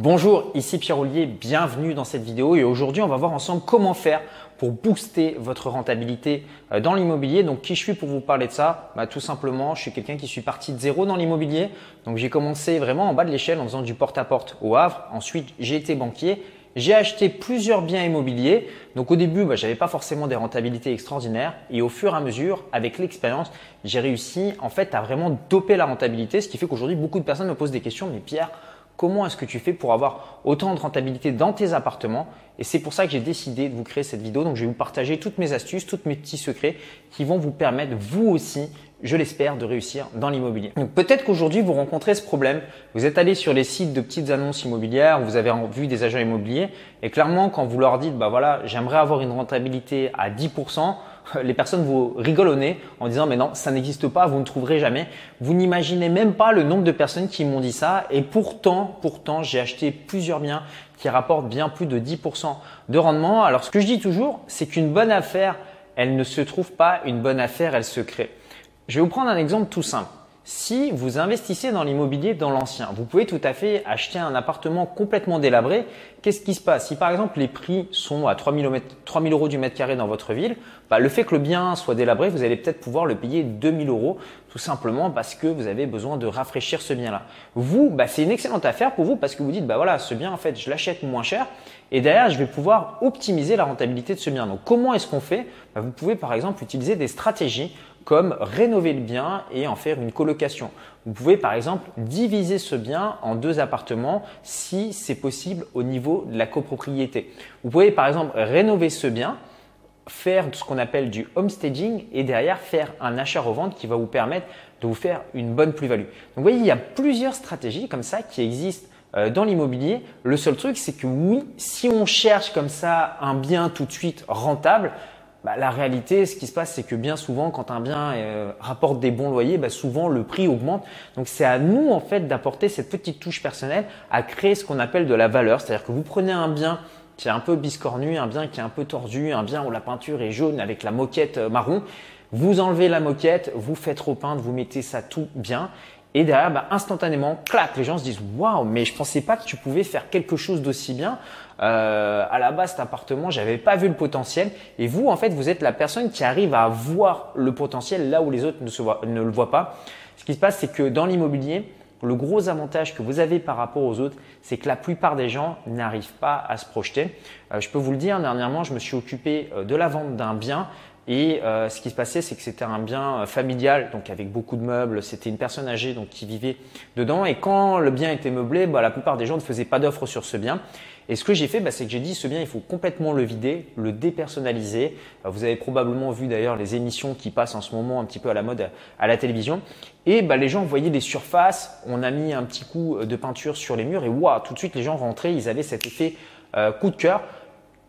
Bonjour, ici Pierre Ollier, bienvenue dans cette vidéo et aujourd'hui on va voir ensemble comment faire pour booster votre rentabilité euh, dans l'immobilier. Donc qui je suis pour vous parler de ça? Bah, Tout simplement, je suis quelqu'un qui suis parti de zéro dans l'immobilier. Donc j'ai commencé vraiment en bas de l'échelle en faisant du porte-à-porte au Havre. Ensuite j'ai été banquier. J'ai acheté plusieurs biens immobiliers. Donc au début, bah, je n'avais pas forcément des rentabilités extraordinaires. Et au fur et à mesure, avec l'expérience, j'ai réussi en fait à vraiment doper la rentabilité. Ce qui fait qu'aujourd'hui, beaucoup de personnes me posent des questions. Mais Pierre, comment est-ce que tu fais pour avoir autant de rentabilité dans tes appartements? Et c'est pour ça que j'ai décidé de vous créer cette vidéo. Donc, je vais vous partager toutes mes astuces, tous mes petits secrets qui vont vous permettre, vous aussi, je l'espère, de réussir dans l'immobilier. Donc, peut-être qu'aujourd'hui, vous rencontrez ce problème. Vous êtes allé sur les sites de petites annonces immobilières, vous avez vu des agents immobiliers. Et clairement, quand vous leur dites, bah voilà, j'aimerais avoir une rentabilité à 10%, les personnes vous rigolent en disant mais non, ça n'existe pas, vous ne trouverez jamais. Vous n'imaginez même pas le nombre de personnes qui m'ont dit ça et pourtant, pourtant, j'ai acheté plusieurs biens qui rapportent bien plus de 10% de rendement. Alors ce que je dis toujours, c'est qu'une bonne affaire, elle ne se trouve pas, une bonne affaire, elle se crée. Je vais vous prendre un exemple tout simple. Si vous investissez dans l'immobilier dans l'ancien, vous pouvez tout à fait acheter un appartement complètement délabré. Qu'est-ce qui se passe? Si par exemple les prix sont à 3000 euros du mètre carré dans votre ville, bah, le fait que le bien soit délabré, vous allez peut-être pouvoir le payer 2000 euros tout simplement parce que vous avez besoin de rafraîchir ce bien-là. Vous, bah, c'est une excellente affaire pour vous parce que vous dites, bah voilà, ce bien en fait, je l'achète moins cher et derrière, je vais pouvoir optimiser la rentabilité de ce bien. Donc comment est-ce qu'on fait? Bah, Vous pouvez par exemple utiliser des stratégies comme rénover le bien et en faire une colocation. Vous pouvez par exemple diviser ce bien en deux appartements si c'est possible au niveau de la copropriété. Vous pouvez par exemple rénover ce bien, faire ce qu'on appelle du homestaging et derrière faire un achat-revente qui va vous permettre de vous faire une bonne plus-value. Donc vous voyez, il y a plusieurs stratégies comme ça qui existent euh, dans l'immobilier. Le seul truc, c'est que oui, si on cherche comme ça un bien tout de suite rentable, bah, la réalité, ce qui se passe, c'est que bien souvent, quand un bien euh, rapporte des bons loyers, bah, souvent le prix augmente. Donc c'est à nous en fait d'apporter cette petite touche personnelle à créer ce qu'on appelle de la valeur. C'est-à-dire que vous prenez un bien qui est un peu biscornu, un bien qui est un peu tordu, un bien où la peinture est jaune avec la moquette euh, marron. Vous enlevez la moquette, vous faites repeindre, vous mettez ça tout bien et derrière, bah, instantanément, clac, les gens se disent waouh, mais je pensais pas que tu pouvais faire quelque chose d'aussi bien. Euh, à la base, cet appartement, j'avais pas vu le potentiel. Et vous, en fait, vous êtes la personne qui arrive à voir le potentiel là où les autres ne, le voient pas. Ce qui se passe, c'est que dans l'immobilier, le gros avantage que vous avez par rapport aux autres, c'est que la plupart des gens n'arrivent pas à se projeter. Euh, je peux vous le dire, dernièrement, je me suis occupé euh, de la vente d'un bien et euh, ce qui se passait, c'est que c'était un bien euh, familial, donc avec beaucoup de meubles. C'était une personne âgée donc qui vivait dedans. Et quand le bien était meublé, bah, la plupart des gens ne faisaient pas d'offre sur ce bien. Et ce que j'ai fait, bah, c'est que j'ai dit ce bien, il faut complètement le vider, le dépersonnaliser. Euh, vous avez probablement vu d'ailleurs les émissions qui passent en ce moment un petit peu à la mode à la télévision. Et bah, les gens voyaient les surfaces. On a mis un petit coup de peinture sur les murs et waouh, tout de suite les gens rentraient, ils avaient cet effet coup de cœur.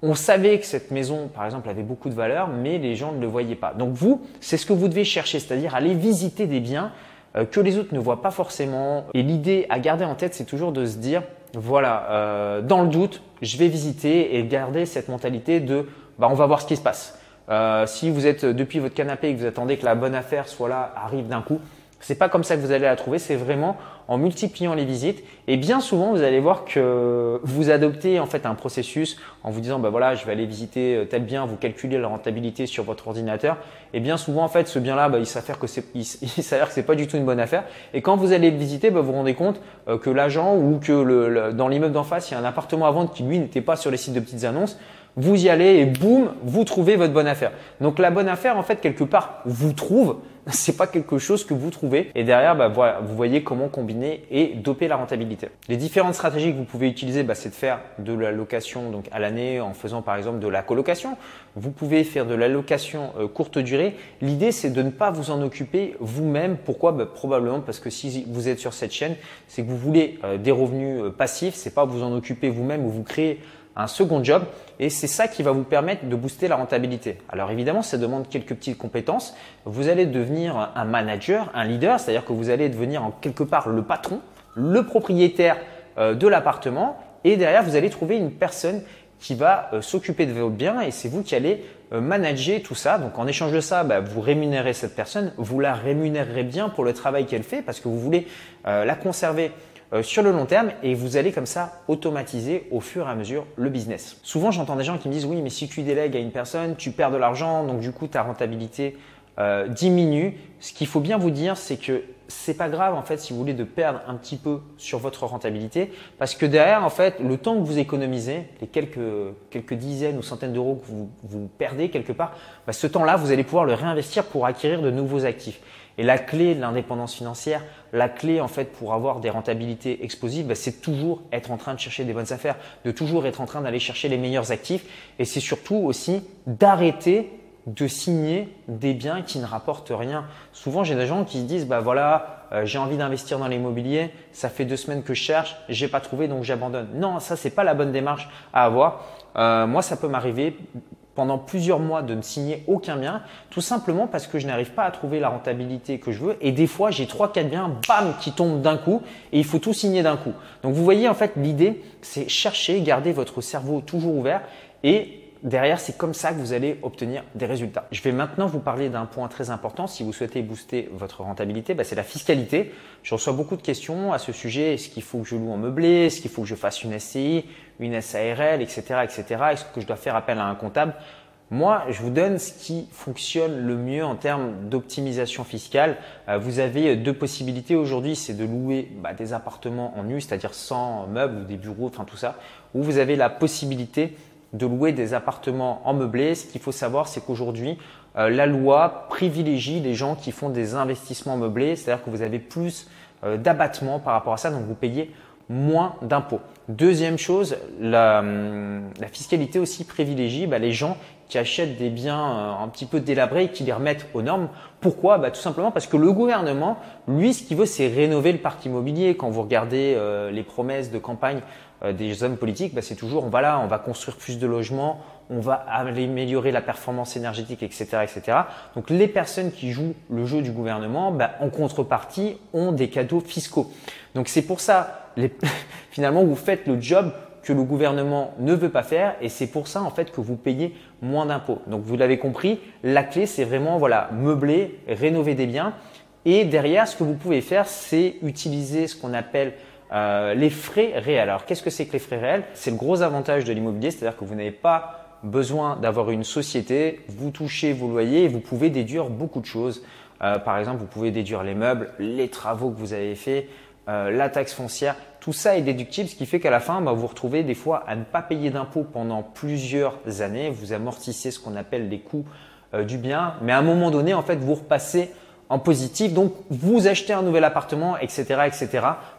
On savait que cette maison, par exemple, avait beaucoup de valeur, mais les gens ne le voyaient pas. Donc vous, c'est ce que vous devez chercher, c'est-à-dire aller visiter des biens euh, que les autres ne voient pas forcément. Et l'idée à garder en tête, c'est toujours de se dire, voilà, euh, dans le doute, je vais visiter et garder cette mentalité de, bah, on va voir ce qui se passe. Euh, si vous êtes depuis votre canapé et que vous attendez que la bonne affaire soit là, arrive d'un coup, c'est pas comme ça que vous allez la trouver, c'est vraiment en multipliant les visites. Et bien souvent, vous allez voir que vous adoptez en fait un processus en vous disant, bah voilà, je vais aller visiter euh, tel bien, vous calculez la rentabilité sur votre ordinateur. Et bien souvent, en fait, ce bien-là, bah, il s'avère que c'est, il, s'avère que c'est pas du tout une bonne affaire. Et quand vous allez le visiter, bah, vous vous rendez compte euh, que l'agent ou que dans l'immeuble d'en face, il y a un appartement à vendre qui lui n'était pas sur les sites de petites annonces vous y allez et boum, vous trouvez votre bonne affaire. Donc la bonne affaire, en fait, quelque part, vous trouve. C'est pas quelque chose que vous trouvez. Et derrière, bah, voilà, vous voyez comment combiner et doper la rentabilité. Les différentes stratégies que vous pouvez utiliser, bah, c'est de faire de la location donc à l'année en faisant par exemple de la colocation. Vous pouvez faire de la location euh, courte durée. L'idée, c'est de ne pas vous en occuper vous-même. Pourquoi? Bah, Probablement parce que si vous êtes sur cette chaîne, c'est que vous voulez euh, des revenus euh, passifs. C'est pas vous en occuper vous-même ou vous créer un second job et c'est ça qui va vous permettre de booster la rentabilité. Alors évidemment, ça demande quelques petites compétences. Vous allez devenir un manager, un leader, c'est-à-dire que vous allez devenir en quelque part le patron, le propriétaire euh, de l'appartement et derrière, vous allez trouver une personne qui va euh, s'occuper de votre bien et c'est vous qui allez euh, manager tout ça. Donc en échange de ça, bah, vous rémunérez cette personne, vous la rémunérerez bien pour le travail qu'elle fait parce que vous voulez la conserver sur le long terme et vous allez comme ça automatiser au fur et à mesure le business. Souvent, j'entends des gens qui me disent oui, mais si tu délègues à une personne, tu perds de l'argent, donc du coup, ta rentabilité euh, diminue. Ce qu'il faut bien vous dire, c'est que c'est pas grave en fait si vous voulez de perdre un petit peu sur votre rentabilité parce que derrière en fait le temps que vous économisez les quelques quelques dizaines ou centaines d'euros que vous, vous perdez quelque part bah, ce temps-là vous allez pouvoir le réinvestir pour acquérir de nouveaux actifs et la clé de l'indépendance financière la clé en fait pour avoir des rentabilités explosives bah, c'est toujours être en train de chercher des bonnes affaires de toujours être en train d'aller chercher les meilleurs actifs et c'est surtout aussi d'arrêter de signer des biens qui ne rapportent rien. Souvent, j'ai des gens qui se disent bah voilà, euh, j'ai envie d'investir dans l'immobilier, ça fait deux semaines que je cherche, j'ai pas trouvé donc j'abandonne. Non, ça c'est pas la bonne démarche à avoir. Euh, moi, ça peut m'arriver pendant plusieurs mois de ne signer aucun bien, tout simplement parce que je n'arrive pas à trouver la rentabilité que je veux. Et des fois, j'ai trois, quatre biens, bam, qui tombent d'un coup, et il faut tout signer d'un coup. Donc, vous voyez, en fait, l'idée, c'est chercher, garder votre cerveau toujours ouvert et derrière, c'est comme ça que vous allez obtenir des résultats. Je vais maintenant vous parler d'un point très important si vous souhaitez booster votre rentabilité, bah, c'est la fiscalité. Je reçois beaucoup de questions à ce sujet. Est-ce qu'il faut que je loue en meublé? Est-ce qu'il faut que je fasse une SCI, une SARL, etc., etc. Est-ce que je dois faire appel à un comptable? Moi, je vous donne ce qui fonctionne le mieux en termes d'optimisation fiscale. Euh, vous avez deux possibilités aujourd'hui, c'est de louer bah, des appartements en nu, c'est-à-dire sans meubles ou des bureaux, enfin tout ça, ou vous avez la possibilité de louer des appartements en meublé. Ce qu'il faut savoir, c'est qu'aujourd'hui, euh, la loi privilégie les gens qui font des investissements meublés, c'est-à-dire que vous avez plus euh, d'abattements par rapport à ça, donc vous payez moins d'impôts. Deuxième chose, la, hum, fiscalité aussi privilégie bah, les gens qui achètent des biens euh, un petit peu délabrés et qui les remettent aux normes. Pourquoi? Bah, Tout simplement parce que le gouvernement, lui, ce qu'il veut, c'est rénover le parc immobilier. Quand vous regardez les promesses de campagne euh, des hommes politiques, bah, c'est toujours on va là, on va construire plus de logements, on va améliorer la performance énergétique, etc., etc. Donc les personnes qui jouent le jeu du gouvernement, bah, en contrepartie, ont des cadeaux fiscaux. Donc c'est pour ça, finalement, vous faites le job que le gouvernement ne veut pas faire et c'est pour ça en fait que vous payez moins d'impôts. Donc vous l'avez compris, la clé c'est vraiment voilà meubler, rénover des biens et derrière ce que vous pouvez faire c'est utiliser ce qu'on appelle euh, les frais réels. Alors qu'est-ce que c'est que les frais réels? C'est le gros avantage de l'immobilier, c'est-à-dire que vous n'avez pas besoin d'avoir une société, vous touchez vos loyers et vous pouvez déduire beaucoup de choses. Euh, par exemple, vous pouvez déduire les meubles, les travaux que vous avez faits, euh, la taxe foncière. Tout ça est déductible, ce qui fait qu'à la fin, bah, vous vous retrouvez des fois à ne pas payer d'impôts pendant plusieurs années. Vous amortissez ce qu'on appelle les coûts du bien, mais à un moment donné, en fait, vous repassez en positif. Donc, vous achetez un nouvel appartement, etc., etc.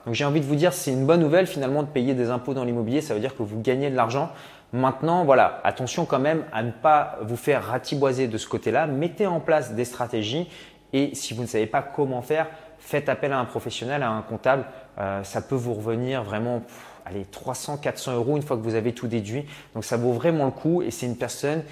Donc, j'ai envie de vous dire, c'est une bonne nouvelle finalement de payer des impôts dans l'immobilier. Ça veut dire que vous gagnez de l'argent. Maintenant, voilà, attention quand même à ne pas vous faire ratiboiser de ce côté-là. Mettez en place des stratégies et si vous ne savez pas comment faire, faites appel à un professionnel, à un comptable. Euh, ça peut vous revenir vraiment, allez, 300, 400 euros une fois que vous avez tout déduit. Donc, ça vaut vraiment le coup et c'est une personne,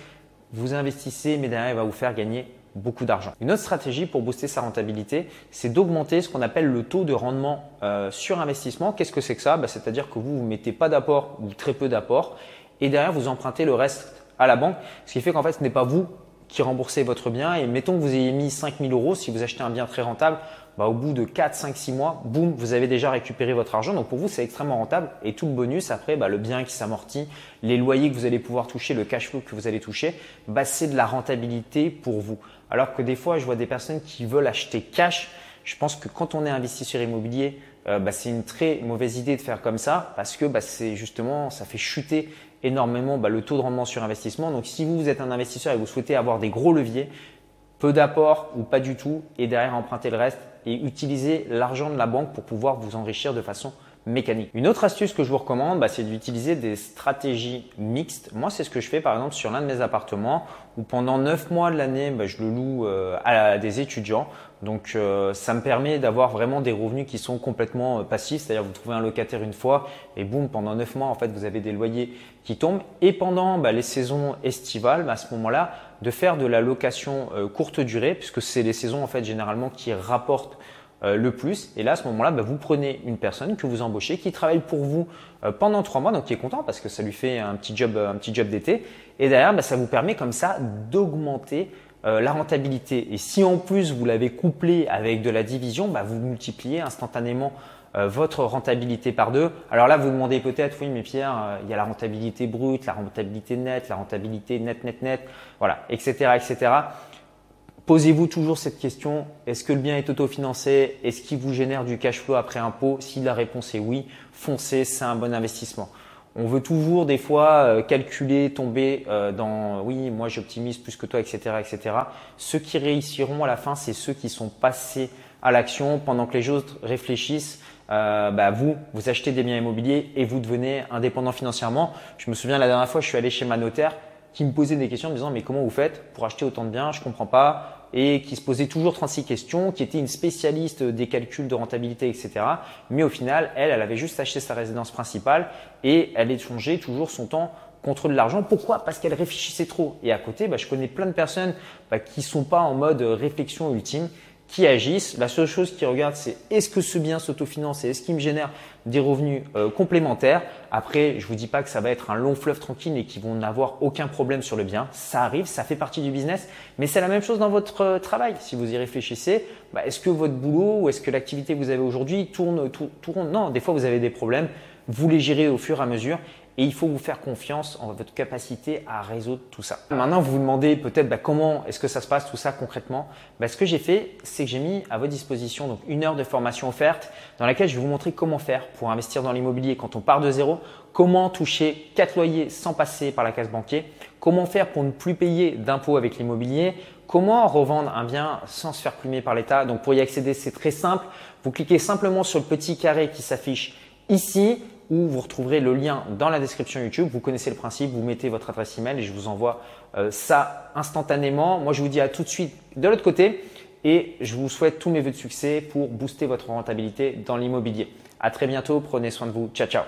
vous investissez, mais derrière, elle va vous faire gagner beaucoup d'argent. Une autre stratégie pour booster sa rentabilité, c'est d'augmenter ce qu'on appelle le taux de rendement euh, sur investissement. Qu'est-ce que c'est que ça? Bah, C'est-à-dire que vous ne mettez pas d'apport ou très peu d'apport et derrière vous empruntez le reste à la banque, ce qui fait qu'en fait ce n'est pas vous qui remboursez votre bien et mettons que vous ayez mis 5000 euros, si vous achetez un bien très rentable, bah, au bout de 4, 5, 6 mois, boum, vous avez déjà récupéré votre argent. Donc pour vous, c'est extrêmement rentable. Et tout le bonus, après, bah, le bien qui s'amortit, les loyers que vous allez pouvoir toucher, le cash flow que vous allez toucher, bah, c'est de la rentabilité pour vous. Alors que des fois, je vois des personnes qui veulent acheter cash. Je pense que quand on est investisseur immobilier, euh, bah, c'est une très mauvaise idée de faire comme ça parce que bah, c'est justement, ça fait chuter énormément bah, le taux de rendement sur investissement. Donc si vous, vous êtes un investisseur et vous souhaitez avoir des gros leviers, peu d'apport ou pas du tout, et derrière emprunter le reste et utiliser l'argent de la banque pour pouvoir vous enrichir de façon mécanique. Une autre astuce que je vous recommande, bah, c'est d'utiliser des stratégies mixtes. Moi, c'est ce que je fais par exemple sur l'un de mes appartements où pendant 9 mois de l'année, bah, je le loue euh, à des étudiants. Donc, euh, ça me permet d'avoir vraiment des revenus qui sont complètement euh, passifs. C'est-à-dire, vous trouvez un locataire une fois et boum, pendant 9 mois, en fait, vous avez des loyers qui tombent. Et pendant bah, les saisons estivales, à ce moment-là, de faire de la location courte durée, puisque c'est les saisons en fait généralement qui rapportent euh, le plus. Et là, à ce moment-là, bah, vous prenez une personne que vous embauchez qui travaille pour vous euh, pendant trois mois, donc qui est content parce que ça lui fait un petit job, un petit job d'été. Et derrière, bah, ça vous permet comme ça d'augmenter euh, la rentabilité. Et si en plus vous l'avez couplé avec de la division, bah, vous multipliez instantanément votre rentabilité par deux. Alors là, vous demandez peut-être, oui, mais Pierre, il y a la rentabilité brute, la rentabilité nette, la rentabilité net, net, net, voilà, etc., etc. Posez-vous toujours cette question, est-ce que le bien est autofinancé? Est-ce qu'il vous génère du cash flow après impôt? Si la réponse est oui, foncez, c'est un bon investissement. On veut toujours des fois euh, calculer, tomber euh, dans oui, moi j'optimise plus que toi, etc., etc. Ceux qui réussiront à la fin, c'est ceux qui sont passés à l'action pendant que les autres réfléchissent. Euh, bah vous, vous achetez des biens immobiliers et vous devenez indépendant financièrement. Je me souviens la dernière fois, je suis allé chez ma notaire qui me posait des questions en disant mais comment vous faites pour acheter autant de biens? Je comprends pas et qui se posait toujours 36 questions, qui était une spécialiste des calculs de rentabilité, etc. Mais au final, elle, elle avait juste acheté sa résidence principale et elle échangeait toujours son temps contre de l'argent. Pourquoi? Parce qu'elle réfléchissait trop. Et à côté, bah, je connais plein de personnes bah, qui sont pas en mode réflexion ultime qui agissent. La seule chose qu'ils regardent, c'est est-ce que ce bien s'autofinance et est-ce qu'il me génère des revenus euh, complémentaires. Après, je vous dis pas que ça va être un long fleuve tranquille et qu'ils vont n'avoir aucun problème sur le bien. Ça arrive, ça fait partie du business, mais c'est la même chose dans votre euh, travail. Si vous y réfléchissez, bah, est-ce que votre boulot ou est-ce que l'activité que vous avez aujourd'hui tourne, tourne? Non, des fois vous avez des problèmes. Vous les gérez au fur et à mesure et il faut vous faire confiance en votre capacité à résoudre tout ça. Maintenant, vous vous demandez peut-être bah, comment est-ce que ça se passe tout ça concrètement bah, Ce que j'ai fait, c'est que j'ai mis à votre disposition donc une heure de formation offerte dans laquelle je vais vous montrer comment faire pour investir dans l'immobilier quand on part de zéro, comment toucher quatre loyers sans passer par la case banquier, comment faire pour ne plus payer d'impôts avec l'immobilier, comment revendre un bien sans se faire plumer par l'État. Donc pour y accéder, c'est très simple. Vous cliquez simplement sur le petit carré qui s'affiche ici ou vous retrouverez le lien dans la description YouTube. Vous connaissez le principe, vous mettez votre adresse email et je vous envoie euh, ça instantanément. Moi, je vous dis à tout de suite de l'autre côté et je vous souhaite tous mes vœux de succès pour booster votre rentabilité dans l'immobilier. À très bientôt, prenez soin de vous. Ciao, ciao.